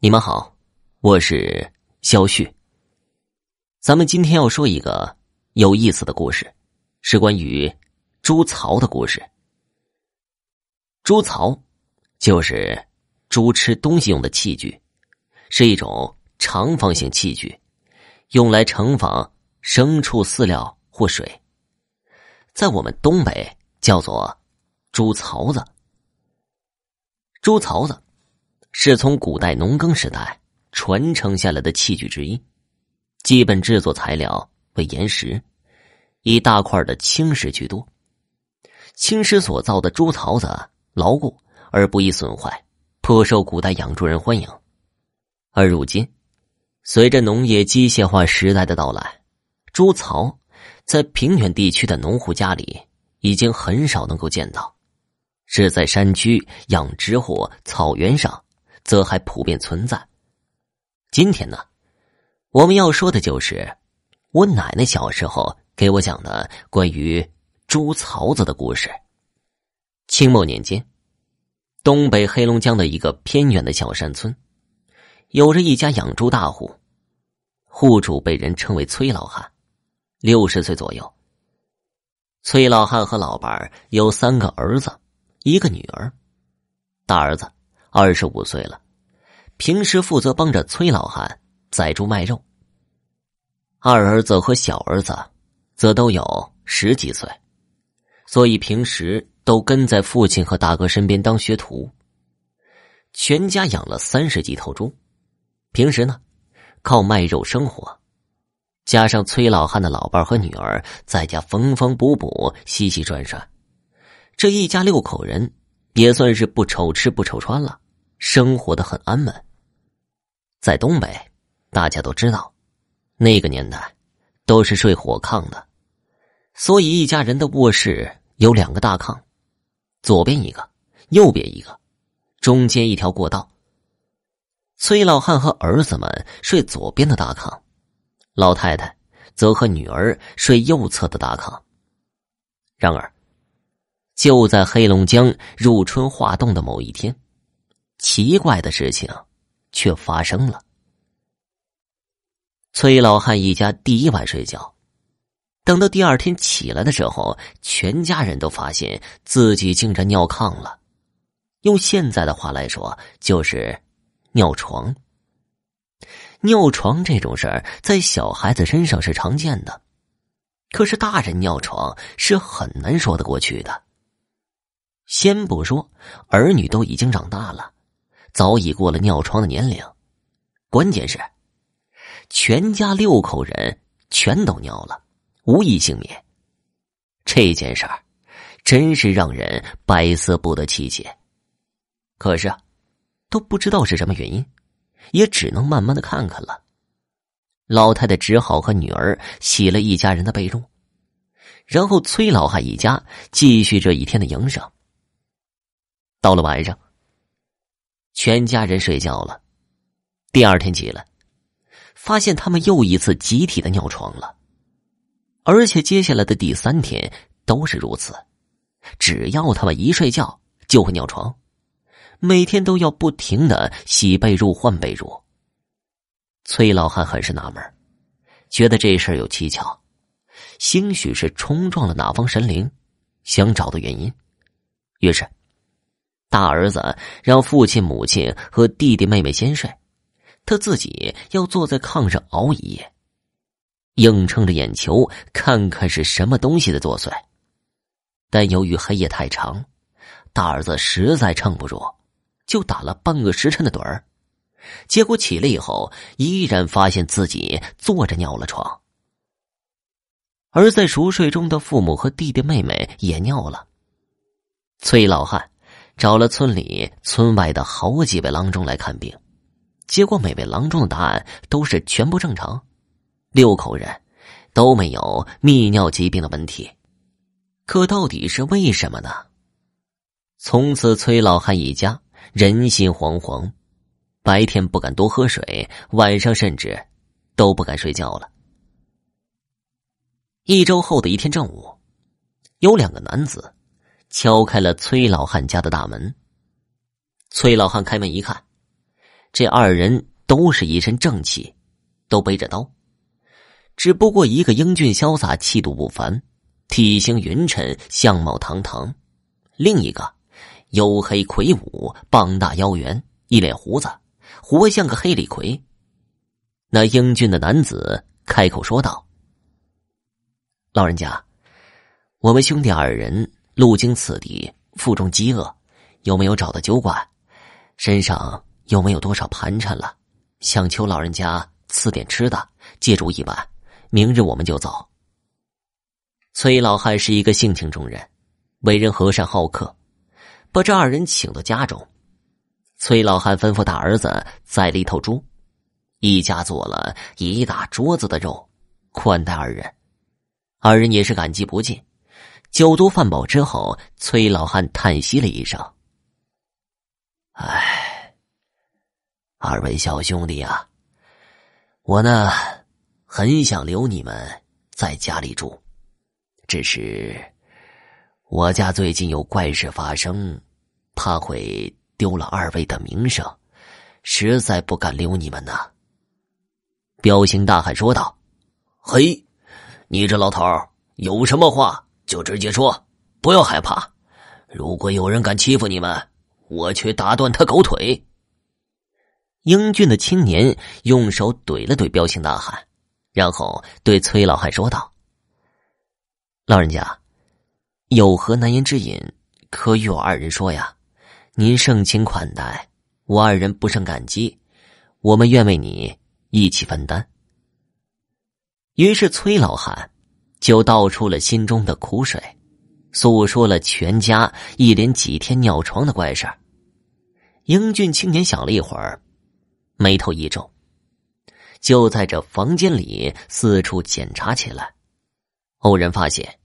你们好，我是肖旭。咱们今天要说一个有意思的故事，是关于猪槽的故事。猪槽就是猪吃东西用的器具，是一种长方形器具，用来盛放牲畜饲料或水，在我们东北叫做猪槽子。猪槽子。是从古代农耕时代传承下来的器具之一，基本制作材料为岩石，以大块的青石居多。青石所造的猪槽子牢固而不易损坏，颇受古代养猪人欢迎。而如今，随着农业机械化时代的到来，猪槽在平原地区的农户家里已经很少能够见到，是在山区养殖或草原上。则还普遍存在。今天呢，我们要说的就是我奶奶小时候给我讲的关于猪槽子的故事。清末年间，东北黑龙江的一个偏远的小山村，有着一家养猪大户，户主被人称为崔老汉，六十岁左右。崔老汉和老伴有三个儿子，一个女儿，大儿子。二十五岁了，平时负责帮着崔老汉宰猪卖肉。二儿子和小儿子则都有十几岁，所以平时都跟在父亲和大哥身边当学徒。全家养了三十几头猪，平时呢靠卖肉生活，加上崔老汉的老伴和女儿在家缝缝补补、洗洗涮涮，这一家六口人。也算是不愁吃不愁穿了，生活的很安稳。在东北，大家都知道，那个年代都是睡火炕的，所以一家人的卧室有两个大炕，左边一个，右边一个，中间一条过道。崔老汉和儿子们睡左边的大炕，老太太则和女儿睡右侧的大炕。然而。就在黑龙江入春化冻的某一天，奇怪的事情却发生了。崔老汉一家第一晚睡觉，等到第二天起来的时候，全家人都发现自己竟然尿炕了。用现在的话来说，就是尿床。尿床这种事儿，在小孩子身上是常见的，可是大人尿床是很难说得过去的。先不说儿女都已经长大了，早已过了尿床的年龄，关键是全家六口人全都尿了，无一幸免。这件事儿真是让人百思不得其解。可是，都不知道是什么原因，也只能慢慢的看看了。老太太只好和女儿洗了一家人的被褥，然后崔老汉一家继续这一天的营生。到了晚上，全家人睡觉了。第二天起来，发现他们又一次集体的尿床了，而且接下来的第三天都是如此。只要他们一睡觉，就会尿床，每天都要不停的洗被褥、换被褥。崔老汉很是纳闷，觉得这事儿有蹊跷，兴许是冲撞了哪方神灵，想找到原因，于是。大儿子让父亲、母亲和弟弟、妹妹先睡，他自己要坐在炕上熬一夜，硬撑着眼球看看是什么东西在作祟。但由于黑夜太长，大儿子实在撑不住，就打了半个时辰的盹儿。结果起来以后，依然发现自己坐着尿了床。而在熟睡中的父母和弟弟妹妹也尿了。崔老汉。找了村里、村外的好几位郎中来看病，结果每位郎中的答案都是全部正常，六口人都没有泌尿疾病的问题。可到底是为什么呢？从此，崔老汉一家人心惶惶，白天不敢多喝水，晚上甚至都不敢睡觉了。一周后的一天正午，有两个男子。敲开了崔老汉家的大门。崔老汉开门一看，这二人都是一身正气，都背着刀。只不过一个英俊潇洒、气度不凡，体型匀称、相貌堂堂；另一个黝黑魁梧、膀大腰圆、一脸胡子，活像个黑李逵。那英俊的男子开口说道：“老人家，我们兄弟二人路经此地，腹中饥饿，有没有找到酒馆？身上有没有多少盘缠了？想求老人家赐点吃的，借住一晚。”明日我们就走。崔老汉是一个性情中人，为人和善好客，把这二人请到家中。崔老汉吩咐大儿子宰了一头猪，一家做了一大桌子的肉，款待二人。二人也是感激不尽。酒足饭饱之后，崔老汉叹息了一声：“唉，二位小兄弟呀，我呢。”很想留你们在家里住，只是我家最近有怪事发生，怕会丢了二位的名声，实在不敢留你们呐。彪形大汉说道：“嘿，你这老头有什么话就直接说，不要害怕。如果有人敢欺负你们，我去打断他狗腿。”英俊的青年用手怼了怼彪形大汉。然后对崔老汉说道：“老人家，有何难言之隐，可与我二人说呀？您盛情款待，我二人不胜感激，我们愿为你一起分担。”于是崔老汉就道出了心中的苦水，诉说了全家一连几天尿床的怪事英俊青年想了一会儿，眉头一皱。就在这房间里四处检查起来，偶然发现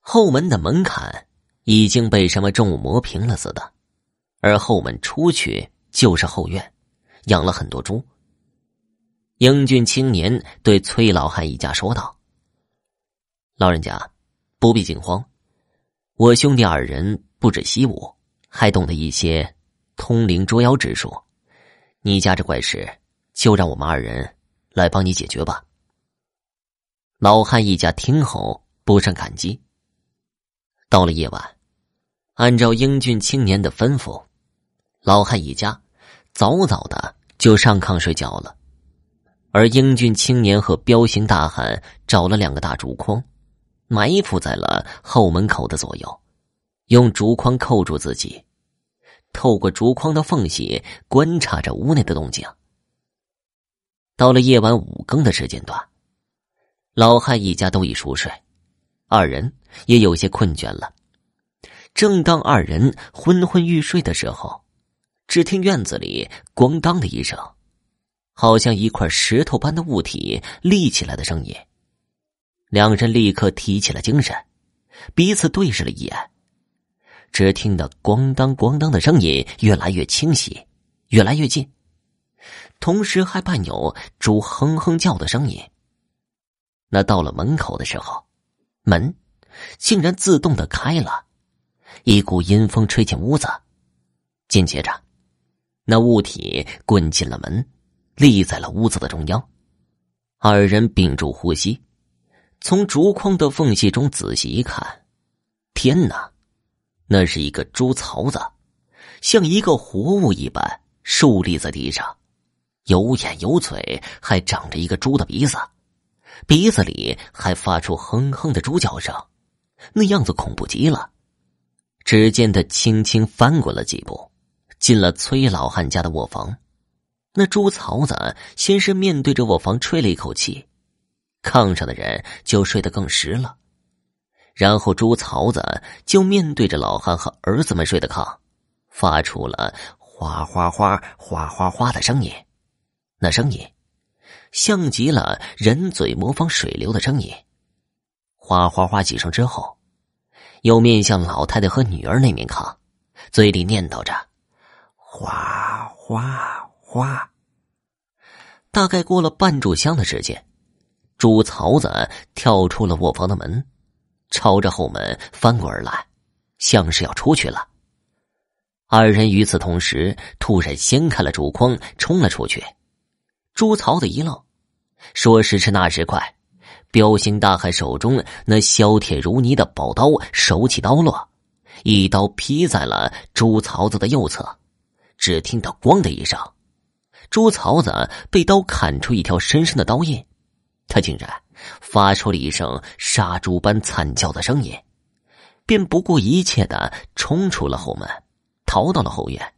后门的门槛已经被什么重物磨平了似的，而后门出去就是后院，养了很多猪。英俊青年对崔老汉一家说道：“老人家，不必惊慌，我兄弟二人不止习武，还懂得一些通灵捉妖之术。你家这怪事。”就让我们二人来帮你解决吧。老汉一家听后不胜感激。到了夜晚，按照英俊青年的吩咐，老汉一家早早的就上炕睡觉了。而英俊青年和彪形大汉找了两个大竹筐，埋伏在了后门口的左右，用竹筐扣住自己，透过竹筐的缝隙观察着屋内的动静。到了夜晚五更的时间段，老汉一家都已熟睡，二人也有些困倦了。正当二人昏昏欲睡的时候，只听院子里“咣当”的一声，好像一块石头般的物体立起来的声音。两人立刻提起了精神，彼此对视了一眼。只听得“咣当咣当”的声音越来越清晰，越来越近。同时还伴有猪哼哼叫的声音。那到了门口的时候，门竟然自动的开了，一股阴风吹进屋子。紧接着，那物体滚进了门，立在了屋子的中央。二人屏住呼吸，从竹筐的缝隙中仔细一看，天哪，那是一个猪槽子，像一个活物一般竖立在地上。有眼有嘴，还长着一个猪的鼻子，鼻子里还发出哼哼的猪叫声，那样子恐怖极了。只见他轻轻翻滚了几步，进了崔老汉家的卧房。那猪槽子先是面对着卧房吹了一口气，炕上的人就睡得更实了。然后猪槽子就面对着老汉和儿子们睡的炕，发出了哗哗哗、哗哗哗的声音。那声音，像极了人嘴模仿水流的声音。哗哗哗几声之后，又面向老太太和女儿那面炕，嘴里念叨着：“哗哗哗。”大概过了半炷香的时间，猪槽子跳出了卧房的门，朝着后门翻滚而来，像是要出去了。二人与此同时，突然掀开了竹筐，冲了出去。朱曹子一愣，说时迟那时快，彪形大汉手中那削铁如泥的宝刀手起刀落，一刀劈在了朱曹子的右侧。只听到“咣”的一声，朱曹子被刀砍出一条深深的刀印，他竟然发出了一声杀猪般惨叫的声音，便不顾一切的冲出了后门，逃到了后院。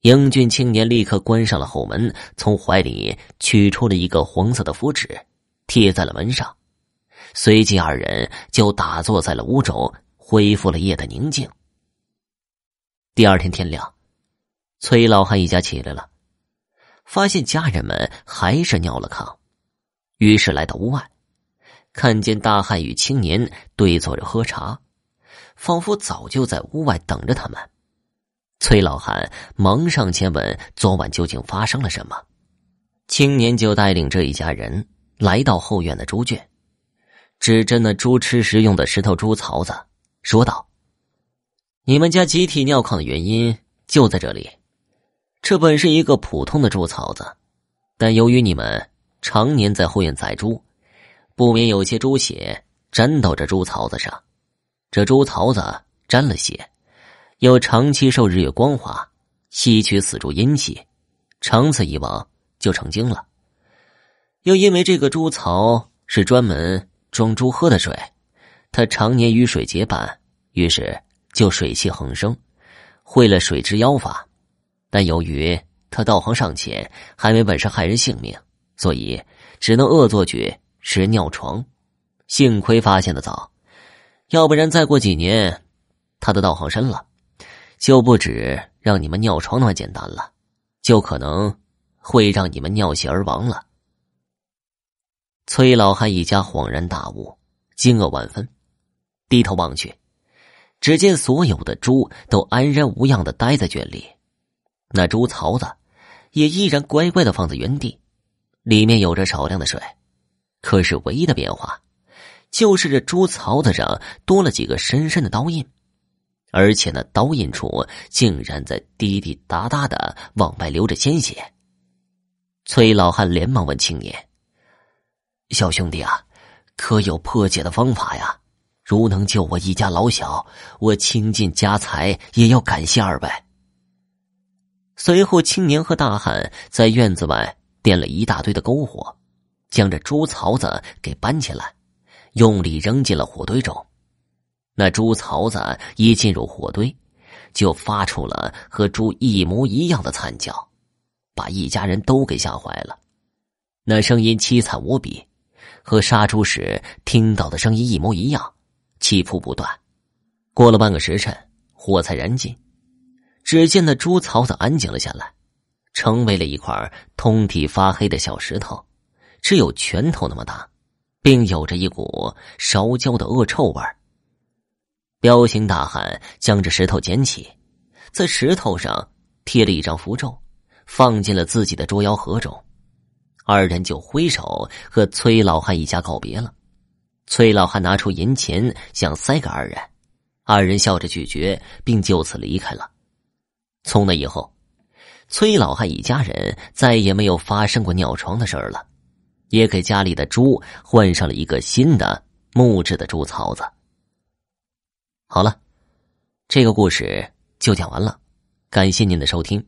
英俊青年立刻关上了后门，从怀里取出了一个黄色的符纸，贴在了门上。随即，二人就打坐在了屋中，恢复了夜的宁静。第二天天亮，崔老汉一家起来了，发现家人们还是尿了炕，于是来到屋外，看见大汉与青年对坐着喝茶，仿佛早就在屋外等着他们。崔老汉忙上前问：“昨晚究竟发生了什么？”青年就带领这一家人来到后院的猪圈，指着那猪吃食用的石头猪槽子，说道：“你们家集体尿炕的原因就在这里。这本是一个普通的猪槽子，但由于你们常年在后院宰猪，不免有些猪血沾到这猪槽子上。这猪槽子沾了血。”又长期受日月光华，吸取死猪阴气，长此以往就成精了。又因为这个猪槽是专门装猪喝的水，它常年与水结伴，于是就水气横生，会了水之妖法。但由于他道行尚浅，还没本事害人性命，所以只能恶作剧使尿床。幸亏发现的早，要不然再过几年，他的道行深了。就不止让你们尿床那么简单了，就可能会让你们尿血而亡了。崔老汉一家恍然大悟，惊愕万分，低头望去，只见所有的猪都安然无恙的待在圈里，那猪槽子也依然乖乖的放在原地，里面有着少量的水，可是唯一的变化，就是这猪槽子上多了几个深深的刀印。而且那刀印处竟然在滴滴答答的往外流着鲜血。崔老汉连忙问青年：“小兄弟啊，可有破解的方法呀？如能救我一家老小，我倾尽家财也要感谢二位。”随后，青年和大汉在院子外点了一大堆的篝火，将这猪槽子给搬起来，用力扔进了火堆中。那猪槽子一进入火堆，就发出了和猪一模一样的惨叫，把一家人都给吓坏了。那声音凄惨无比，和杀猪时听到的声音一模一样，起伏不断。过了半个时辰，火才燃尽，只见那猪槽子安静了下来，成为了一块通体发黑的小石头，只有拳头那么大，并有着一股烧焦的恶臭味儿。彪形大汉将这石头捡起，在石头上贴了一张符咒，放进了自己的捉妖盒中。二人就挥手和崔老汉一家告别了。崔老汉拿出银钱想塞给二人，二人笑着拒绝，并就此离开了。从那以后，崔老汉一家人再也没有发生过尿床的事儿了，也给家里的猪换上了一个新的木质的猪槽子。好了，这个故事就讲完了，感谢您的收听。